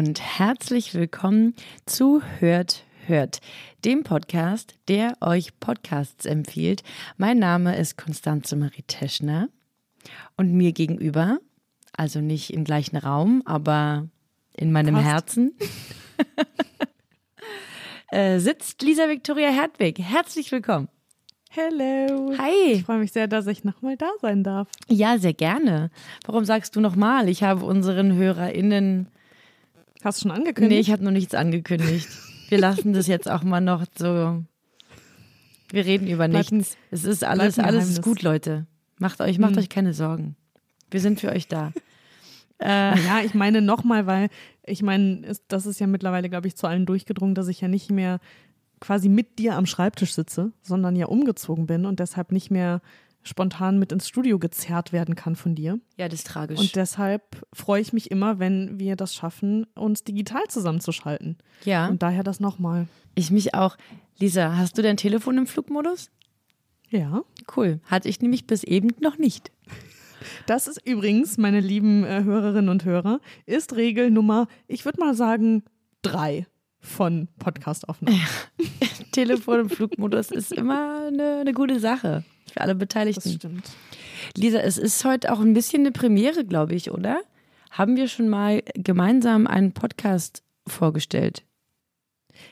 Und herzlich willkommen zu Hört, Hört, dem Podcast, der euch Podcasts empfiehlt. Mein Name ist Konstanze Marie Teschner und mir gegenüber, also nicht im gleichen Raum, aber in meinem Fast. Herzen, äh, sitzt Lisa Victoria Hertwig. Herzlich willkommen. Hello. Hi. Ich freue mich sehr, dass ich nochmal da sein darf. Ja, sehr gerne. Warum sagst du nochmal? Ich habe unseren HörerInnen Hast du schon angekündigt? Nee, ich habe noch nichts angekündigt. Wir lassen das jetzt auch mal noch so. Wir reden über Bleibt nichts. Es ist alles, alles ist gut, Leute. Macht euch, macht Hm. euch keine Sorgen. Wir sind für euch da. Äh, ja, ich meine nochmal, weil ich meine, das ist ja mittlerweile, glaube ich, zu allen durchgedrungen, dass ich ja nicht mehr quasi mit dir am Schreibtisch sitze, sondern ja umgezogen bin und deshalb nicht mehr spontan mit ins Studio gezerrt werden kann von dir. ja, das ist tragisch. Und deshalb freue ich mich immer, wenn wir das schaffen, uns digital zusammenzuschalten. ja, Und daher das nochmal. ich mich auch. Lisa, hast du dein Telefon im Flugmodus? Ja. Cool. Hatte ich nämlich bis eben noch nicht. Das ist übrigens, meine lieben äh, Hörerinnen und Hörer, ist Regel Nummer, ich würde mal sagen, drei von Podcastaufnahmen. Telefon im Flugmodus ist immer eine, eine gute Sache für alle Das Beteiligten. stimmt. Lisa, es ist heute auch ein bisschen eine Premiere, glaube ich, oder? Haben wir schon mal gemeinsam einen Podcast vorgestellt?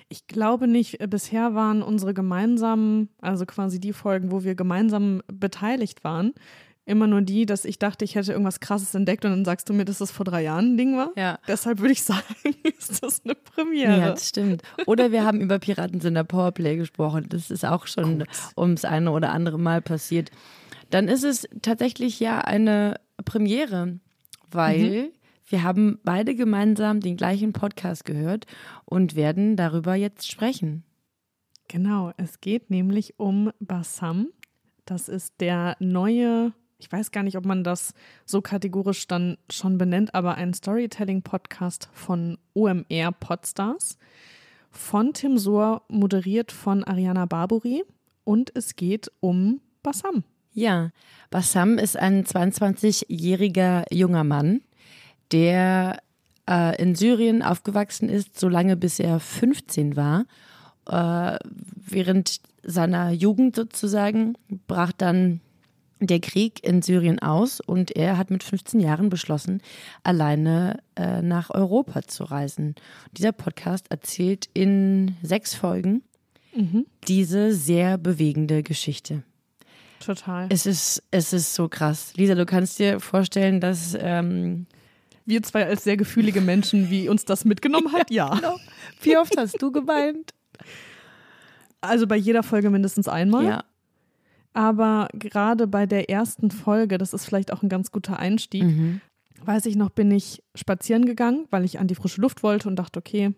Ich glaube nicht, äh, bisher waren unsere gemeinsamen, also quasi die Folgen, wo wir gemeinsam beteiligt waren, immer nur die, dass ich dachte, ich hätte irgendwas Krasses entdeckt und dann sagst du mir, dass das vor drei Jahren ein Ding war. Ja. Deshalb würde ich sagen, ist das eine Ja, Premiere. das stimmt. Oder wir haben über Piratensender Powerplay gesprochen. Das ist auch schon ums eine oder andere Mal passiert. Dann ist es tatsächlich ja eine Premiere, weil wir haben beide gemeinsam den gleichen Podcast gehört und werden darüber jetzt sprechen. Genau, es geht nämlich um Bassam. Das ist der neue, ich weiß gar nicht, ob man das so kategorisch dann schon benennt, aber ein Storytelling-Podcast von OMR Podstars. Von Tim Sohr, moderiert von Ariana Barbori. Und es geht um Bassam. Ja, Bassam ist ein 22-jähriger junger Mann, der äh, in Syrien aufgewachsen ist, solange bis er 15 war. Äh, während seiner Jugend sozusagen brach dann der Krieg in Syrien aus und er hat mit 15 Jahren beschlossen, alleine äh, nach Europa zu reisen. Dieser Podcast erzählt in sechs Folgen diese sehr bewegende Geschichte. Total. Es ist, es ist so krass. Lisa, du kannst dir vorstellen, dass ähm, Wir zwei als sehr gefühlige Menschen, wie uns das mitgenommen hat, ja. wie oft hast du geweint? Also bei jeder Folge mindestens einmal. Ja. Aber gerade bei der ersten Folge, das ist vielleicht auch ein ganz guter Einstieg, Mhm. weiß ich noch, bin ich spazieren gegangen, weil ich an die frische Luft wollte und dachte, okay,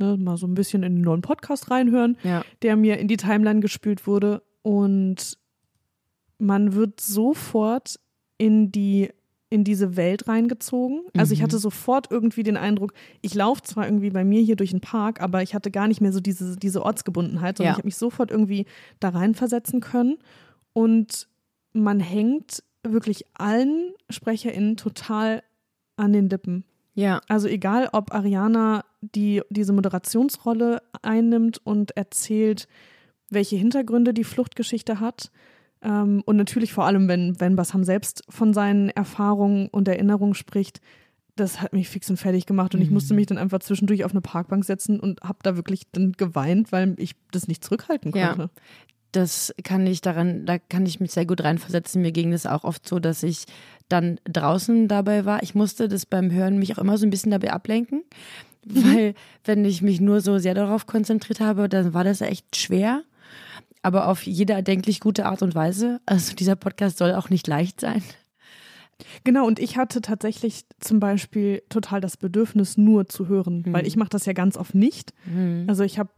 ne, mal so ein bisschen in den neuen Podcast reinhören, Ja. der mir in die Timeline gespült wurde. Und man wird sofort in die in diese Welt reingezogen. Also ich Mhm. hatte sofort irgendwie den Eindruck, ich laufe zwar irgendwie bei mir hier durch den Park, aber ich hatte gar nicht mehr so diese, diese Ortsgebundenheit, sondern Ja. ich habe mich sofort irgendwie da reinversetzen können. Und man hängt wirklich allen SprecherInnen total an den Lippen. Ja. Also egal, ob Ariana die, diese Moderationsrolle einnimmt und erzählt, welche Hintergründe die Fluchtgeschichte hat. Ähm, und natürlich vor allem, wenn, wenn Bassam selbst von seinen Erfahrungen und Erinnerungen spricht, das hat mich fix und fertig gemacht und ich musste mich dann einfach zwischendurch auf eine Parkbank setzen und habe da wirklich dann geweint, weil ich das nicht zurückhalten Ja. Das kann ich daran, da kann ich mich sehr gut reinversetzen. Mir ging das auch oft so, dass ich dann draußen dabei war. Ich musste das beim Hören mich auch immer so ein bisschen dabei ablenken, weil wenn ich mich nur so sehr darauf konzentriert habe, dann war das echt schwer. Aber auf jede erdenklich gute Art und Weise. Also dieser Podcast soll auch nicht leicht sein. Genau, und ich hatte tatsächlich zum Beispiel total das Bedürfnis, nur zu hören, Mhm. weil ich mache das ja ganz oft nicht. Also ich habe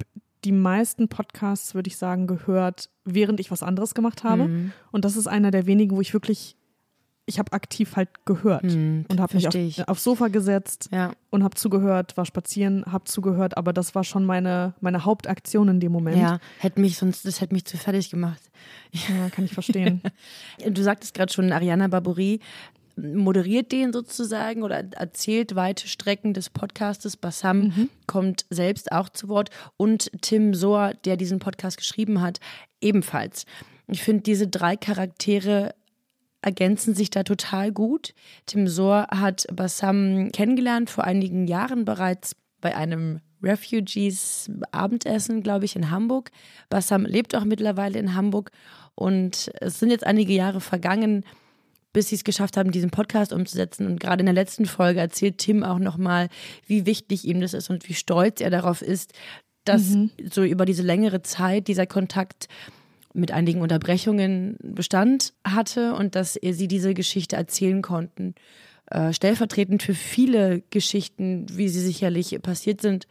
die meisten Podcasts, würde ich sagen, gehört, während ich was anderes gemacht habe. Mhm. Und das ist einer der wenigen, wo ich wirklich, ich habe aktiv halt gehört Mhm, und habe mich auf, aufs Sofa gesetzt Ja. und habe zugehört, war spazieren, habe zugehört, aber das war schon meine, meine Hauptaktion in dem Moment. Ja, hätte mich sonst, das hätte mich zu fertig gemacht. Ja, kann ich verstehen. Du sagtest gerade schon, Ariana Barbouri moderiert den sozusagen oder erzählt weite Strecken des Podcastes. Bassam kommt selbst auch zu Wort und Tim Sohr, der diesen Podcast geschrieben hat, ebenfalls. Ich finde, diese drei Charaktere ergänzen sich da total gut. Tim Sohr hat Bassam kennengelernt vor einigen Jahren bereits bei einem Refugees Abendessen, glaube ich, in Hamburg. Bassam lebt auch mittlerweile in Hamburg und es sind jetzt einige Jahre vergangen, bis sie es geschafft haben, diesen Podcast umzusetzen. Und gerade in der letzten Folge erzählt Tim auch nochmal, wie wichtig ihm das ist und wie stolz er darauf ist, dass so über diese längere Zeit dieser Kontakt mit einigen Unterbrechungen Bestand hatte und dass sie diese Geschichte erzählen konnten. Äh, stellvertretend für viele Geschichten, wie sie sicherlich passiert sind.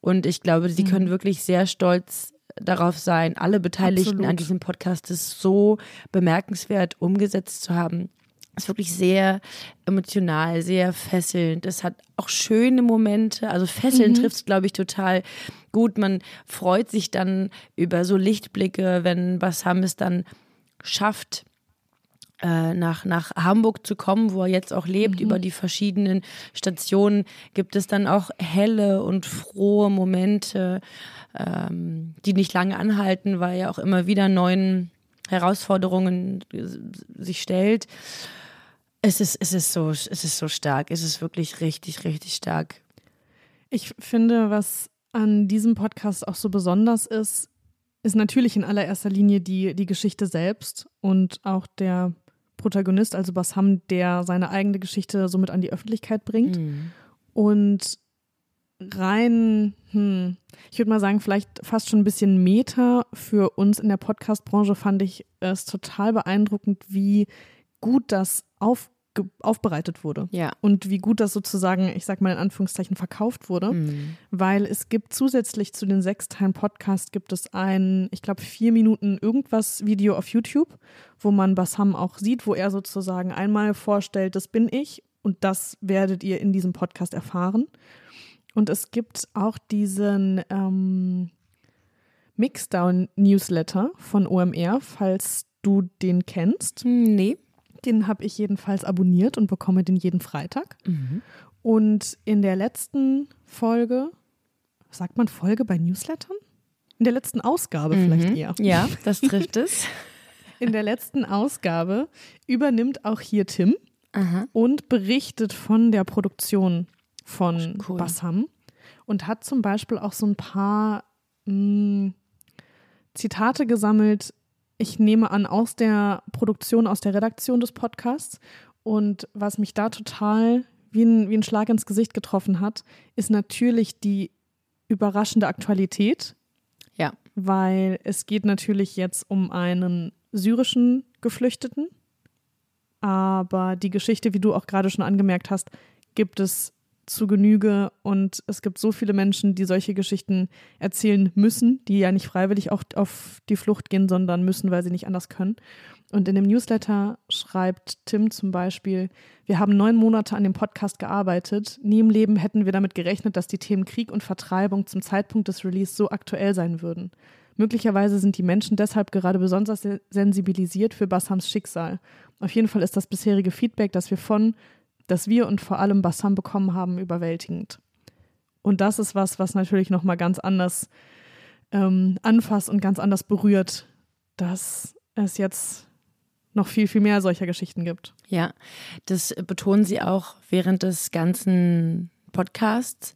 Und ich glaube, sie können wirklich sehr stolz darauf sein, alle Beteiligten Absolut. an diesem Podcast ist so bemerkenswert umgesetzt zu haben. Ist wirklich sehr emotional, sehr fesselnd. Es hat auch schöne Momente. Also fesseln trifft es, glaube ich, total gut. Man freut sich dann über so Lichtblicke, wenn Bassam es dann schafft, äh, nach, nach Hamburg zu kommen, wo er jetzt auch lebt, über die verschiedenen Stationen, gibt es dann auch helle und frohe Momente, ähm, die nicht lange anhalten, weil er auch immer wieder neuen Herausforderungen äh, sich stellt. Es ist, es ist so, es ist so stark. Es ist wirklich richtig, richtig stark. Ich finde, was an diesem Podcast auch so besonders ist, ist natürlich in allererster Linie die, die Geschichte selbst und auch der Protagonist, also Bassam, der seine eigene Geschichte somit an die Öffentlichkeit bringt. Und rein, hm, ich würde mal sagen, vielleicht fast schon ein bisschen Meta für uns in der Podcast-Branche fand ich es total beeindruckend, wie gut das aufge aufbereitet wurde. Ja. Und wie gut das sozusagen, ich sag mal in Anführungszeichen, verkauft wurde. Weil es gibt zusätzlich zu den sechs Teilen Podcast gibt es ein, ich glaube, vier Minuten irgendwas Video auf YouTube, wo man Bassam auch sieht, wo er sozusagen einmal vorstellt, das bin ich und das werdet ihr in diesem Podcast erfahren. Und es gibt auch diesen ähm, Mixdown-Newsletter von OMR, falls du den kennst. Hm, Nee. Den habe ich jedenfalls abonniert und bekomme den jeden Freitag. Und in der letzten Folge, sagt man Folge bei Newslettern? In der letzten Ausgabe vielleicht eher. Ja, das trifft es. In der letzten Ausgabe übernimmt auch hier Tim Aha. und berichtet von der Produktion von Cool. Bassam und hat zum Beispiel auch so ein paar mh, Zitate gesammelt. Ich nehme an, aus der Produktion, aus der Redaktion des Podcasts. Und was mich da total wie ein, wie ein Schlag ins Gesicht getroffen hat, ist natürlich die überraschende Aktualität, Ja. weil es geht natürlich jetzt um einen syrischen Geflüchteten. Aber die Geschichte, wie du auch gerade schon angemerkt hast, gibt es zu Genüge und es gibt so viele Menschen, die solche Geschichten erzählen müssen, die ja nicht freiwillig auch auf die Flucht gehen, sondern müssen, weil sie nicht anders können. Und in dem Newsletter schreibt Tim zum Beispiel, wir haben neun Monate an dem Podcast gearbeitet. Nie im Leben hätten wir damit gerechnet, dass die Themen Krieg und Vertreibung zum Zeitpunkt des Release so aktuell sein würden. Möglicherweise sind die Menschen deshalb gerade besonders se- sensibilisiert für Bassams Schicksal. Auf jeden Fall ist das bisherige Feedback, das wir von, das wir und vor allem Bassam bekommen haben, überwältigend. Und das ist was, was natürlich nochmal ganz anders ähm, anfasst und ganz anders berührt, dass es jetzt noch viel, viel mehr solcher Geschichten gibt. Ja, das betonen sie auch während des ganzen Podcasts.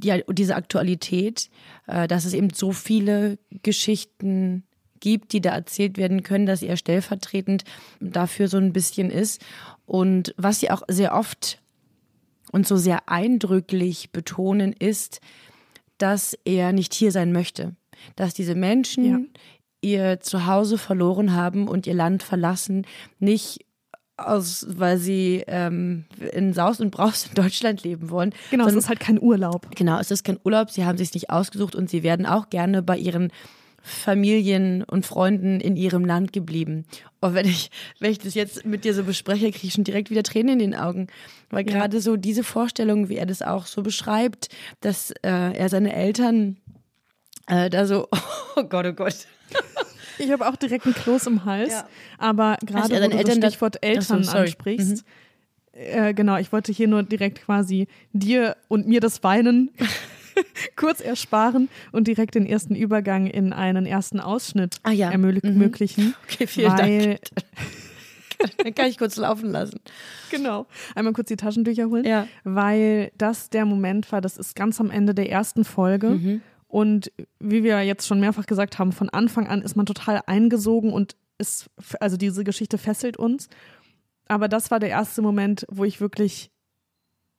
Ja, diese Aktualität, äh, dass es eben so viele Geschichten gibt, die da erzählt werden können, dass er stellvertretend dafür so ein bisschen ist. Und was sie auch sehr oft und so sehr eindrücklich betonen, ist, dass er nicht hier sein möchte. Dass diese Menschen Ja. ihr Zuhause verloren haben und ihr Land verlassen, nicht aus, weil sie ähm, in Saus und Braus in Deutschland leben wollen. Genau, es ist halt kein Urlaub. Genau, es ist kein Urlaub, sie haben sich nicht ausgesucht und sie werden auch gerne bei ihren Familien und Freunden in ihrem Land geblieben. Und wenn ich, wenn ich das jetzt mit dir so bespreche, kriege ich schon direkt wieder Tränen in den Augen. Weil Ja. gerade so diese Vorstellung, wie er das auch so beschreibt, dass äh, er seine Eltern äh, da so, oh Gott, oh Gott. Ich habe auch direkt einen Kloß im Hals. Ja. Aber gerade er wo deine du Eltern das da- Stichwort Ach so, Eltern sorry. Mhm. ansprichst, äh, genau, ich wollte hier nur direkt quasi dir und mir das Weinen kurz ersparen und direkt den ersten Übergang in einen ersten Ausschnitt Ah ja. Mhm. ermöglichen. Okay, vielen weil, Dank. Dann kann ich kurz laufen lassen. Genau. Einmal kurz die Taschentücher holen. Ja. Weil das der Moment war, das ist ganz am Ende der ersten Folge. Mhm. Und wie wir jetzt schon mehrfach gesagt haben, von Anfang an ist man total eingesogen und ist, also diese Geschichte fesselt uns. Aber das war der erste Moment, wo ich wirklich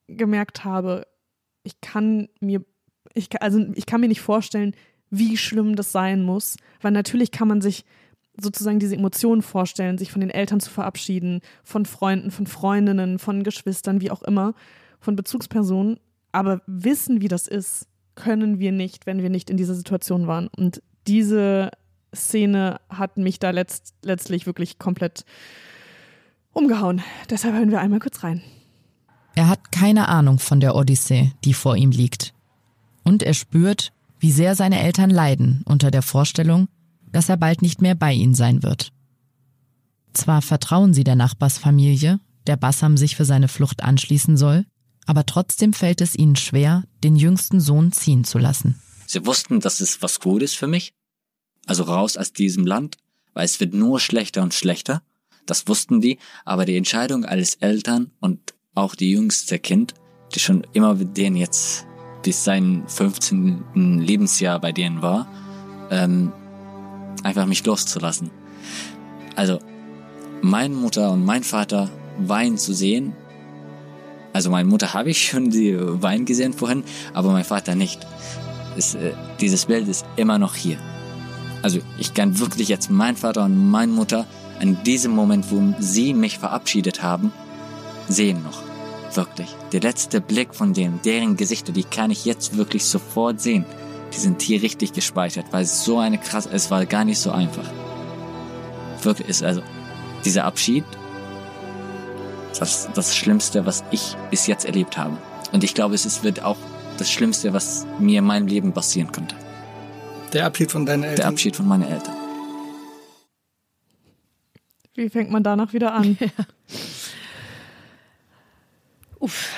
gemerkt habe, ich kann mir, ich, also ich kann mir nicht vorstellen, wie schlimm das sein muss. Weil natürlich kann man sich sozusagen diese Emotionen vorstellen, sich von den Eltern zu verabschieden, von Freunden, von Freundinnen, von Geschwistern, wie auch immer, von Bezugspersonen. Aber wissen, wie das ist, können wir nicht, wenn wir nicht in dieser Situation waren. Und diese Szene hat mich da letzt, letztlich wirklich komplett umgehauen. Deshalb hören wir einmal kurz rein. Er hat keine Ahnung von der Odyssee, die vor ihm liegt. Und er spürt, wie sehr seine Eltern leiden unter der Vorstellung, dass er bald nicht mehr bei ihnen sein wird. Zwar vertrauen sie der Nachbarsfamilie, der Bassam sich für seine Flucht anschließen soll, aber trotzdem fällt es ihnen schwer, den jüngsten Sohn ziehen zu lassen. Sie wussten, dass es was Gutes für mich. Also raus aus diesem Land, weil es wird nur schlechter und schlechter. Das wussten die, aber die Entscheidung als Eltern und auch die jüngste Kind, die schon immer mit denen jetzt bis sein 15. Lebensjahr bei denen war, ähm, einfach mich loszulassen. Also, meine Mutter und mein Vater weinen zu sehen, also meine Mutter habe ich schon die weinen gesehen vorhin, aber mein Vater nicht ist, äh, dieses Bild ist immer noch hier. Also ich kann wirklich jetzt mein Vater und meine Mutter an diesem Moment, wo sie mich verabschiedet haben, sehen noch. Wirklich. Der letzte Blick von denen, deren Gesichter, die kann ich jetzt wirklich sofort sehen. Die sind hier richtig gespeichert, weil es so eine krass, es war gar nicht so einfach. Wirklich ist also dieser Abschied, das das Schlimmste, was ich bis jetzt erlebt habe. Und ich glaube, es ist, wird auch das Schlimmste, was mir in meinem Leben passieren könnte. Der Abschied von deinen Eltern. Der Abschied von meinen Eltern. Wie fängt man danach wieder an? Uff.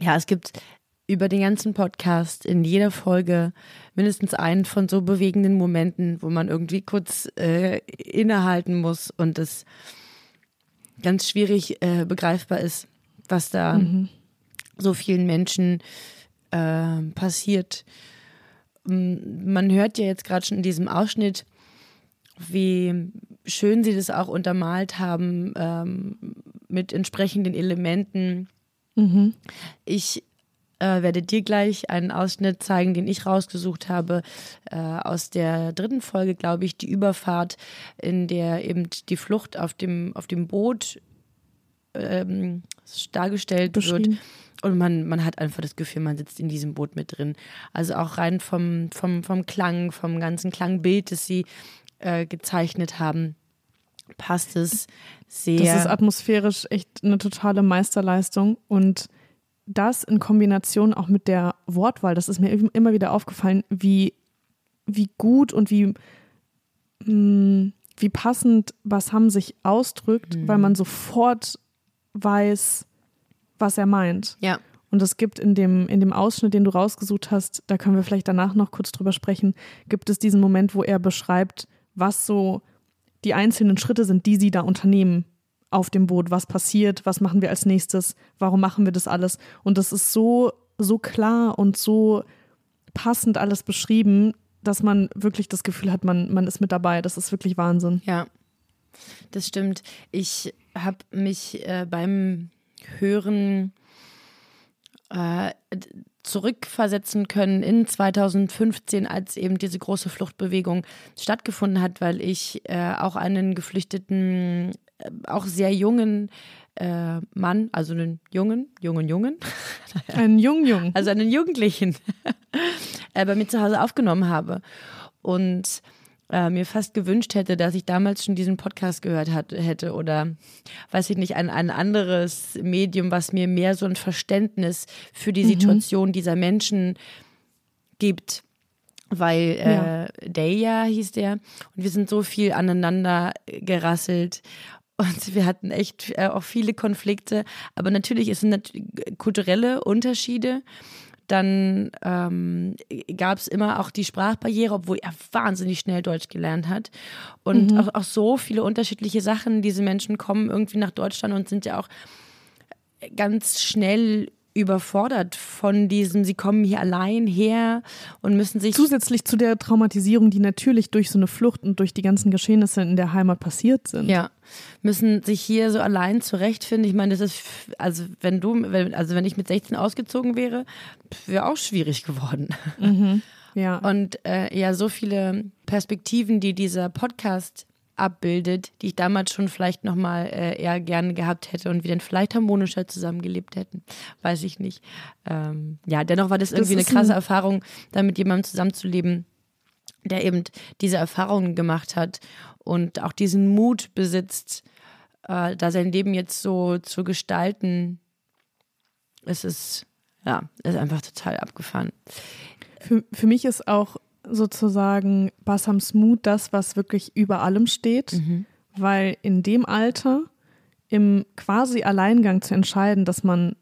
Ja, es gibt über den ganzen Podcast in jeder Folge mindestens einen von so bewegenden Momenten, wo man irgendwie kurz äh, innehalten muss und es ganz schwierig äh, begreifbar ist, was da so vielen Menschen äh, passiert. Man hört ja jetzt gerade schon in diesem Ausschnitt, wie schön sie das auch untermalt haben ähm, mit entsprechenden Elementen. Ich äh, werde dir gleich einen Ausschnitt zeigen, den ich rausgesucht habe, äh, aus der dritten Folge, glaube ich, die Überfahrt, in der eben die Flucht auf dem, auf dem Boot ähm, dargestellt wird. Und man, man hat einfach das Gefühl, man sitzt in diesem Boot mit drin. Also auch rein vom, vom, vom Klang, vom ganzen Klangbild, das sie äh, gezeichnet haben, passt es sehr. Das ist atmosphärisch echt eine totale Meisterleistung und das in Kombination auch mit der Wortwahl, das ist mir immer wieder aufgefallen, wie, wie gut und wie, mh, wie passend Bassam sich ausdrückt, Mhm. weil man sofort weiß, was er meint. ja. Und es gibt in dem, in dem Ausschnitt, den du rausgesucht hast, da können wir vielleicht danach noch kurz drüber sprechen, gibt es diesen Moment, wo er beschreibt, was so die einzelnen Schritte sind, die sie da unternehmen auf dem Boot. Was passiert, was machen wir als nächstes, warum machen wir das alles? Und das ist so, so klar und so passend alles beschrieben, dass man wirklich das Gefühl hat, man, man ist mit dabei. Das ist wirklich Wahnsinn. Ja, das stimmt. Ich habe mich äh, beim Hören äh, zurückversetzen können in 2015, als eben diese große Fluchtbewegung stattgefunden hat, weil ich äh, auch einen geflüchteten, äh, auch sehr jungen äh, Mann, also einen jungen, jungen, jungen, Einen jungen Jungen. also einen Jugendlichen äh, bei mir zu Hause aufgenommen habe und äh, mir fast gewünscht hätte, dass ich damals schon diesen Podcast gehört hat, hätte oder weiß ich nicht, ein, ein anderes Medium, was mir mehr so ein Verständnis für die Situation dieser Menschen gibt. Weil Ja. äh, Deja hieß der und wir sind so viel aneinander gerasselt und wir hatten echt äh, auch viele Konflikte, aber natürlich es sind kulturelle Unterschiede. Dann ähm, gab es immer auch die Sprachbarriere, obwohl er wahnsinnig schnell Deutsch gelernt hat. Und auch, auch so viele unterschiedliche Sachen. Diese Menschen kommen irgendwie nach Deutschland und sind ja auch ganz schnell überfordert von diesem, sie kommen hier allein her und müssen sich Zusätzlich zu der Traumatisierung, die natürlich durch so eine Flucht und durch die ganzen Geschehnisse in der Heimat passiert sind. Ja, müssen sich hier so allein zurechtfinden. Ich meine, das ist, also wenn du, also wenn ich mit 16 ausgezogen wäre, wäre auch schwierig geworden. Ja. Und äh, ja, so viele Perspektiven, die dieser Podcast abbildet, die ich damals schon vielleicht nochmal äh, eher gerne gehabt hätte und wir dann vielleicht harmonischer zusammengelebt hätten, weiß ich nicht. Ähm, ja, dennoch war das irgendwie eine ist krasse ein- Erfahrung, da mit jemandem zusammenzuleben, der eben diese Erfahrungen gemacht hat und auch diesen Mut besitzt, äh, da sein Leben jetzt so zu gestalten. Es ist, ja, ist einfach total abgefahren. Für, für mich ist auch sozusagen Bassams Mut das, was wirklich über allem steht, Mhm. weil in dem Alter im quasi Alleingang zu entscheiden, dass man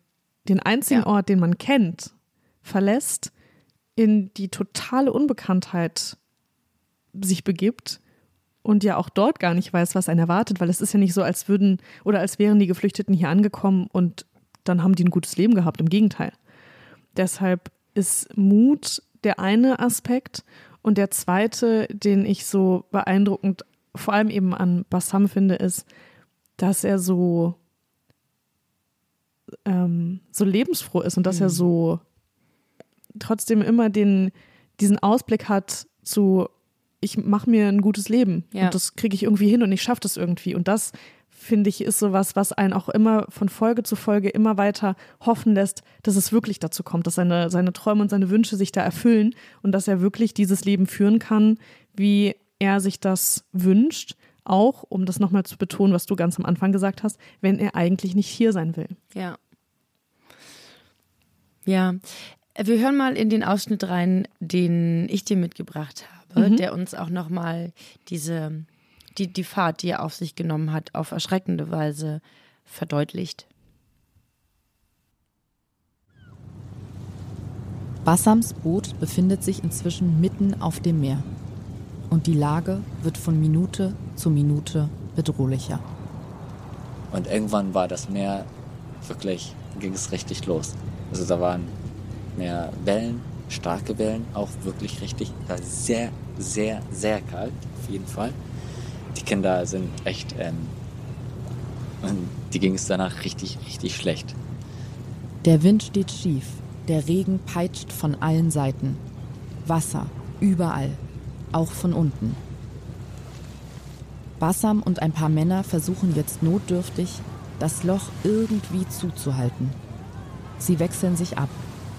den einzigen Ja. Ort, den man kennt, verlässt, in die totale Unbekanntheit sich begibt und ja auch dort gar nicht weiß, was einen erwartet, weil es ist ja nicht so, als würden oder als wären die Geflüchteten hier angekommen und dann haben die ein gutes Leben gehabt. Im Gegenteil. Deshalb ist Mut der eine Aspekt und der zweite, den ich so beeindruckend vor allem eben an Bassam finde, ist, dass er so ähm, so lebensfroh ist und dass er so trotzdem immer den diesen Ausblick hat zu ich mache mir ein gutes Leben Ja. und das kriege ich irgendwie hin und ich schaffe das irgendwie und das finde ich ist sowas, was einen auch immer von Folge zu Folge immer weiter hoffen lässt, dass es wirklich dazu kommt, dass seine seine Träume und seine Wünsche sich da erfüllen und dass er wirklich dieses Leben führen kann, wie er sich das wünscht, auch um das nochmal zu betonen, was du ganz am Anfang gesagt hast, wenn er eigentlich nicht hier sein will. Ja. Ja. Wir hören mal in den Ausschnitt rein, den ich dir mitgebracht habe, der uns auch nochmal diese, die, die Fahrt, die er auf sich genommen hat, auf erschreckende Weise verdeutlicht. Bassams Boot befindet sich inzwischen mitten auf dem Meer. Und die Lage wird von Minute zu Minute bedrohlicher. Und irgendwann war das Meer wirklich, ging es richtig los. Also da waren mehr Wellen, starke Wellen, auch wirklich richtig, war sehr, sehr, sehr kalt, auf jeden Fall. Die Kinder sind echt, ähm, und die ging es danach richtig, richtig schlecht. Der Wind steht schief, der Regen peitscht von allen Seiten. Wasser, überall, auch von unten. Bassam und ein paar Männer versuchen jetzt notdürftig, das Loch irgendwie zuzuhalten. Sie wechseln sich ab.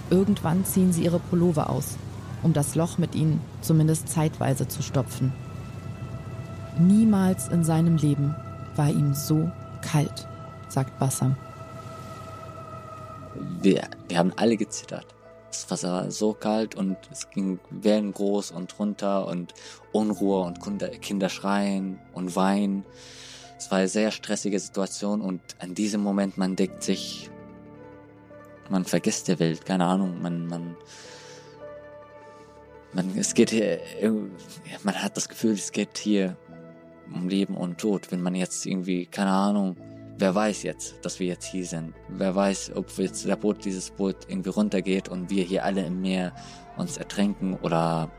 Irgendwann ziehen sie ihre Pullover aus, um das Loch mit ihnen zumindest zeitweise zu stopfen. Niemals in seinem Leben war ihm so kalt, sagt Bassam. Wir, wir haben alle gezittert. Das Wasser war so kalt und es ging Wellen groß und runter und Unruhe und Kinder, schreien und weinen. Es war eine sehr stressige Situation und an diesem Moment man denkt sich, man vergisst der Welt, keine Ahnung, man, man, man, es geht hier, man hat das Gefühl, es geht hier um Leben und Tod. Wenn man jetzt irgendwie, keine Ahnung, wer weiß jetzt, dass wir jetzt hier sind? Wer weiß, ob jetzt der Boot, dieses Boot irgendwie runtergeht und wir hier alle im Meer uns ertränken oder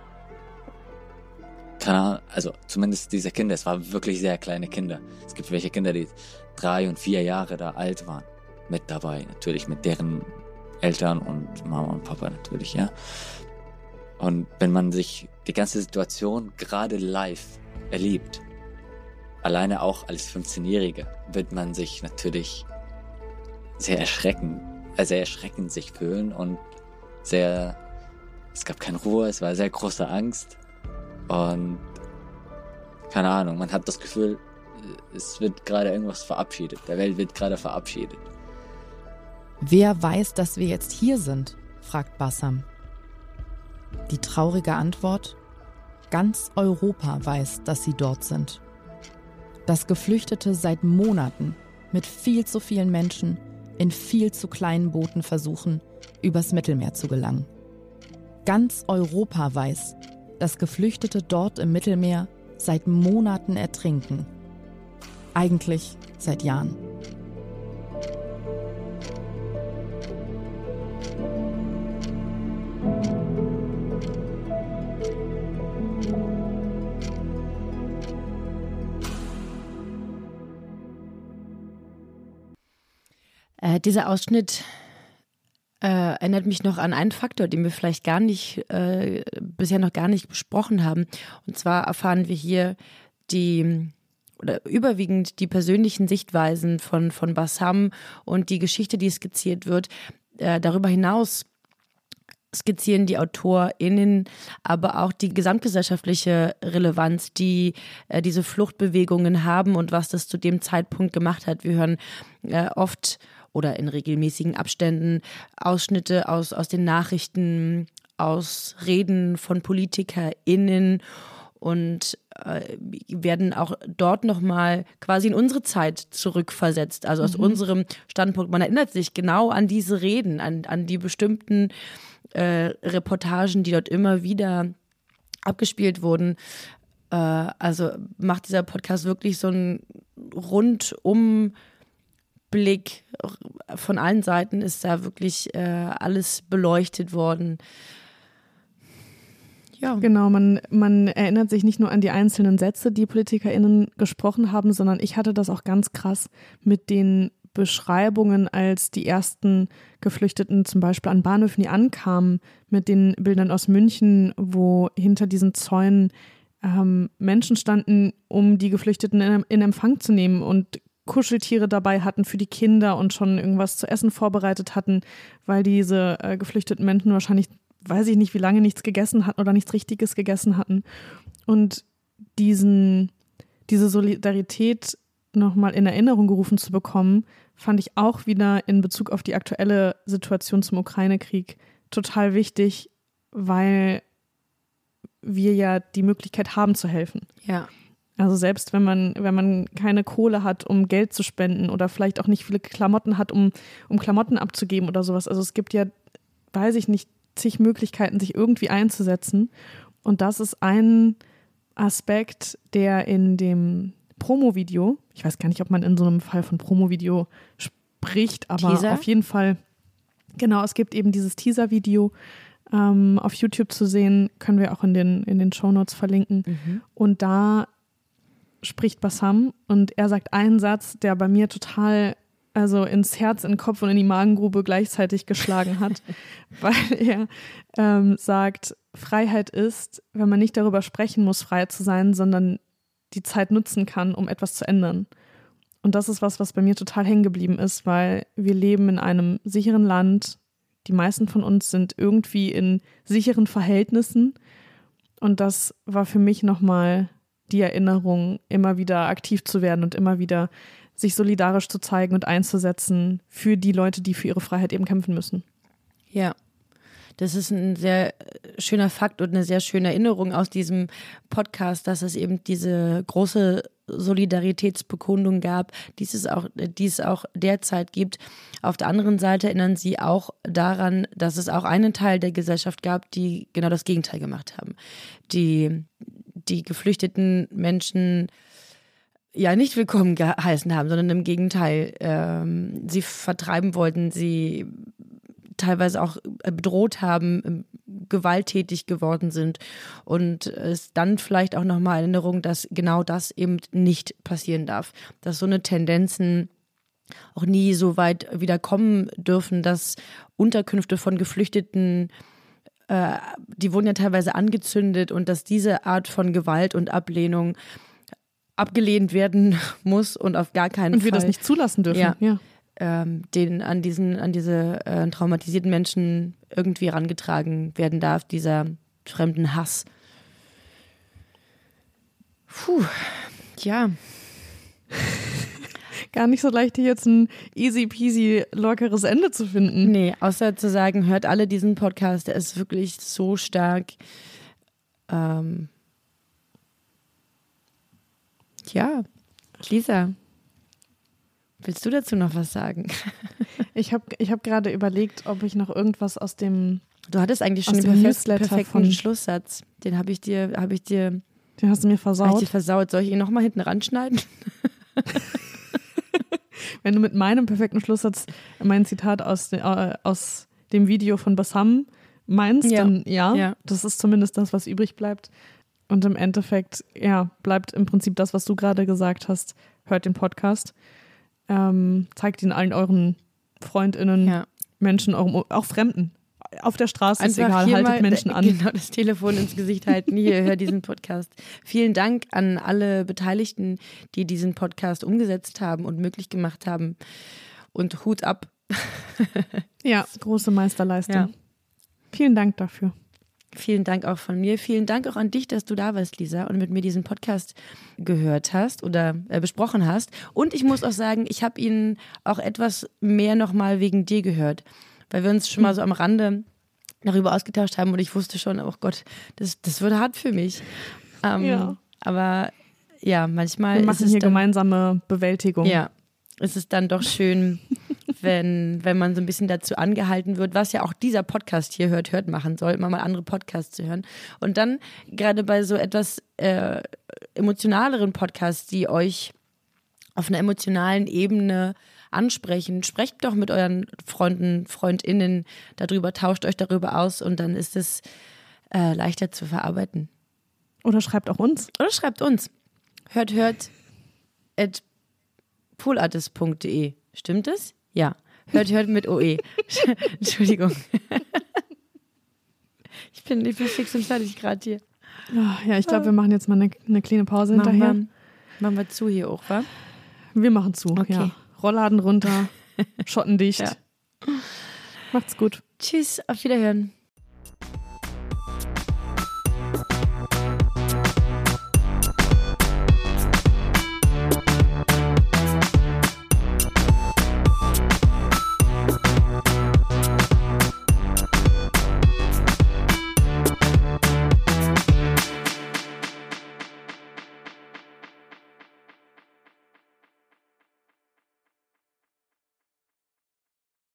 keine Ahnung, also zumindest diese Kinder, es waren wirklich sehr kleine Kinder. Es gibt welche Kinder, die drei und vier Jahre da alt waren. Mit dabei, natürlich mit deren Eltern und Mama und Papa natürlich, ja. Und wenn man sich die ganze Situation gerade live erlebt, alleine auch als 15-Jähriger, wird man sich natürlich sehr erschrecken, äh, sehr erschreckend sich fühlen und sehr, es gab keine Ruhe, es war sehr große Angst und keine Ahnung, man hat das Gefühl, es wird gerade irgendwas verabschiedet, der Welt wird gerade verabschiedet. Wer weiß, dass wir jetzt hier sind? fragt Bassam. Die traurige Antwort? Ganz Europa weiß, dass sie dort sind. Dass Geflüchtete seit Monaten mit viel zu vielen Menschen in viel zu kleinen Booten versuchen, übers Mittelmeer zu gelangen. Ganz Europa weiß, dass Geflüchtete dort im Mittelmeer seit Monaten ertrinken. Eigentlich seit Jahren. Äh, dieser Ausschnitt äh, erinnert mich noch an einen Faktor, den wir vielleicht gar nicht, äh, bisher noch gar nicht besprochen haben. Und zwar erfahren wir hier die oder überwiegend die persönlichen Sichtweisen von, von Bassam und die Geschichte, die skizziert wird. Äh, darüber hinaus skizzieren die AutorInnen aber auch die gesamtgesellschaftliche Relevanz, die äh, diese Fluchtbewegungen haben und was das zu dem Zeitpunkt gemacht hat. Wir hören äh, oft oder in regelmäßigen Abständen Ausschnitte aus, aus den Nachrichten, aus Reden von PolitikerInnen und äh, werden auch dort nochmal quasi in unsere Zeit zurückversetzt, also aus mhm. unserem Standpunkt. Man erinnert sich genau an diese Reden, an, an die bestimmten äh, Reportagen, die dort immer wieder abgespielt wurden. Äh, also macht dieser Podcast wirklich so einen rundum Blick von allen Seiten ist da wirklich äh, alles beleuchtet worden. Ja. Genau, man, man erinnert sich nicht nur an die einzelnen Sätze, die PolitikerInnen gesprochen haben, sondern ich hatte das auch ganz krass mit den Beschreibungen, als die ersten Geflüchteten zum Beispiel an Bahnhöfen hier ankamen, mit den Bildern aus München, wo hinter diesen Zäunen ähm, Menschen standen, um die Geflüchteten in, in Empfang zu nehmen und Kuscheltiere dabei hatten für die Kinder und schon irgendwas zu essen vorbereitet hatten, weil diese äh, geflüchteten Menschen wahrscheinlich, weiß ich nicht, wie lange nichts gegessen hatten oder nichts Richtiges gegessen hatten. Und diesen, diese Solidarität nochmal in Erinnerung gerufen zu bekommen, fand ich auch wieder in Bezug auf die aktuelle Situation zum Ukraine-Krieg total wichtig, weil wir ja die Möglichkeit haben zu helfen. Ja. Also selbst wenn man, wenn man keine Kohle hat, um Geld zu spenden oder vielleicht auch nicht viele Klamotten hat, um, um Klamotten abzugeben oder sowas. Also es gibt ja, weiß ich nicht, zig Möglichkeiten, sich irgendwie einzusetzen. Und das ist ein Aspekt, der in dem Promo-Video, ich weiß gar nicht, ob man in so einem Fall von Promo-Video spricht, aber Teaser? auf jeden Fall, genau, es gibt eben dieses Teaser-Video ähm, auf YouTube zu sehen, können wir auch in den, in den Show Notes verlinken. Mhm. Und da spricht Bassam und er sagt einen Satz, der bei mir total also ins Herz, in den Kopf und in die Magengrube gleichzeitig geschlagen hat, weil er ähm, sagt, Freiheit ist, wenn man nicht darüber sprechen muss, frei zu sein, sondern die Zeit nutzen kann, um etwas zu ändern. Und das ist was, was bei mir total hängen geblieben ist, weil wir leben in einem sicheren Land. Die meisten von uns sind irgendwie in sicheren Verhältnissen. Und das war für mich nochmal die Erinnerung, immer wieder aktiv zu werden und immer wieder sich solidarisch zu zeigen und einzusetzen für die Leute, die für ihre Freiheit eben kämpfen müssen. Ja, das ist ein sehr schöner Fakt und eine sehr schöne Erinnerung aus diesem Podcast, dass es eben diese große Solidaritätsbekundung gab, die es auch, die es auch derzeit gibt. Auf der anderen Seite erinnern sie auch daran, dass es auch einen Teil der Gesellschaft gab, die genau das Gegenteil gemacht haben. Die die geflüchteten Menschen ja nicht willkommen geheißen haben, sondern im Gegenteil, ähm, sie vertreiben wollten, sie teilweise auch bedroht haben, ähm, gewalttätig geworden sind. Und es dann vielleicht auch nochmal Erinnerung, dass genau das eben nicht passieren darf, dass so eine Tendenzen auch nie so weit wieder kommen dürfen, dass Unterkünfte von Geflüchteten, äh, die wurden ja teilweise angezündet und dass diese Art von Gewalt und Ablehnung abgelehnt werden muss und auf gar keinen Und Fall wir das nicht zulassen dürfen. Ja. ja. ähm, den an diesen, an diese äh, traumatisierten Menschen irgendwie herangetragen werden darf, dieser fremden Hass. Puh, ja, Gar nicht so leicht, hier jetzt ein easy peasy lockeres Ende zu finden. nee, außer zu sagen, hört alle diesen Podcast, der ist wirklich so stark. Ähm, ja, Lisa, willst du dazu noch was sagen? Ich habe ich hab gerade überlegt, ob ich noch irgendwas aus dem, Du hattest eigentlich schon den perfekten von- Schlusssatz. Den habe ich dir, habe ich dir, den hast du mir hab ich versaut. dir versaut. Soll ich ihn nochmal hinten ranschneiden? Wenn du mit meinem perfekten Schlusssatz mein Zitat aus, äh, aus dem Video von Bassam meinst, Ja. dann ja, Ja. das ist zumindest das, was übrig bleibt. Und im Endeffekt, ja, bleibt im Prinzip das, was du gerade gesagt hast. Hört den Podcast. Ähm, zeigt ihn allen euren FreundInnen, Ja. Menschen, eurem, auch Fremden. Auf der Straße ist Einfach egal, hier haltet mal Menschen an. Genau, das Telefon ins Gesicht halten. Hier, hör diesen Podcast. Vielen Dank an alle Beteiligten, die diesen Podcast umgesetzt haben und möglich gemacht haben. Und Hut ab. Ja, große Meisterleistung. Ja. Vielen Dank dafür. Vielen Dank auch von mir. Vielen Dank auch an dich, dass du da warst, Lisa, und mit mir diesen Podcast gehört hast oder äh, besprochen hast. Und ich muss auch sagen, ich habe ihn auch etwas mehr nochmal wegen dir gehört, weil wir uns schon mal so am Rande darüber ausgetauscht haben und ich wusste schon, oh Gott, das, das wird hart für mich. Ähm, Ja. Aber ja, manchmal Wir ist machen es hier dann, gemeinsame Bewältigung. ja, ist es dann doch schön, wenn, wenn man so ein bisschen dazu angehalten wird, was ja auch dieser Podcast hier hört, hört machen soll, immer mal andere Podcasts zu hören. Und dann gerade bei so etwas äh, emotionaleren Podcasts, die euch auf einer emotionalen Ebene ansprechen, sprecht doch mit euren Freunden, Freundinnen darüber, tauscht euch darüber aus und dann ist es äh, leichter zu verarbeiten. Oder schreibt auch uns. Oder schreibt uns. Hört, hört at poolartist.de. Stimmt es? Ja. Hört, hört mit OE. Entschuldigung. ich bin, ich bin fix und fertig gerade hier. Ah, Ja, ich glaube, wir machen jetzt mal eine, eine kleine Pause Machen hinterher. wir, machen wir zu hier auch, wa? Wir machen zu. Okay. Ja. Rollladen runter, schottendicht. Ja. Macht's gut. Tschüss, auf Wiederhören.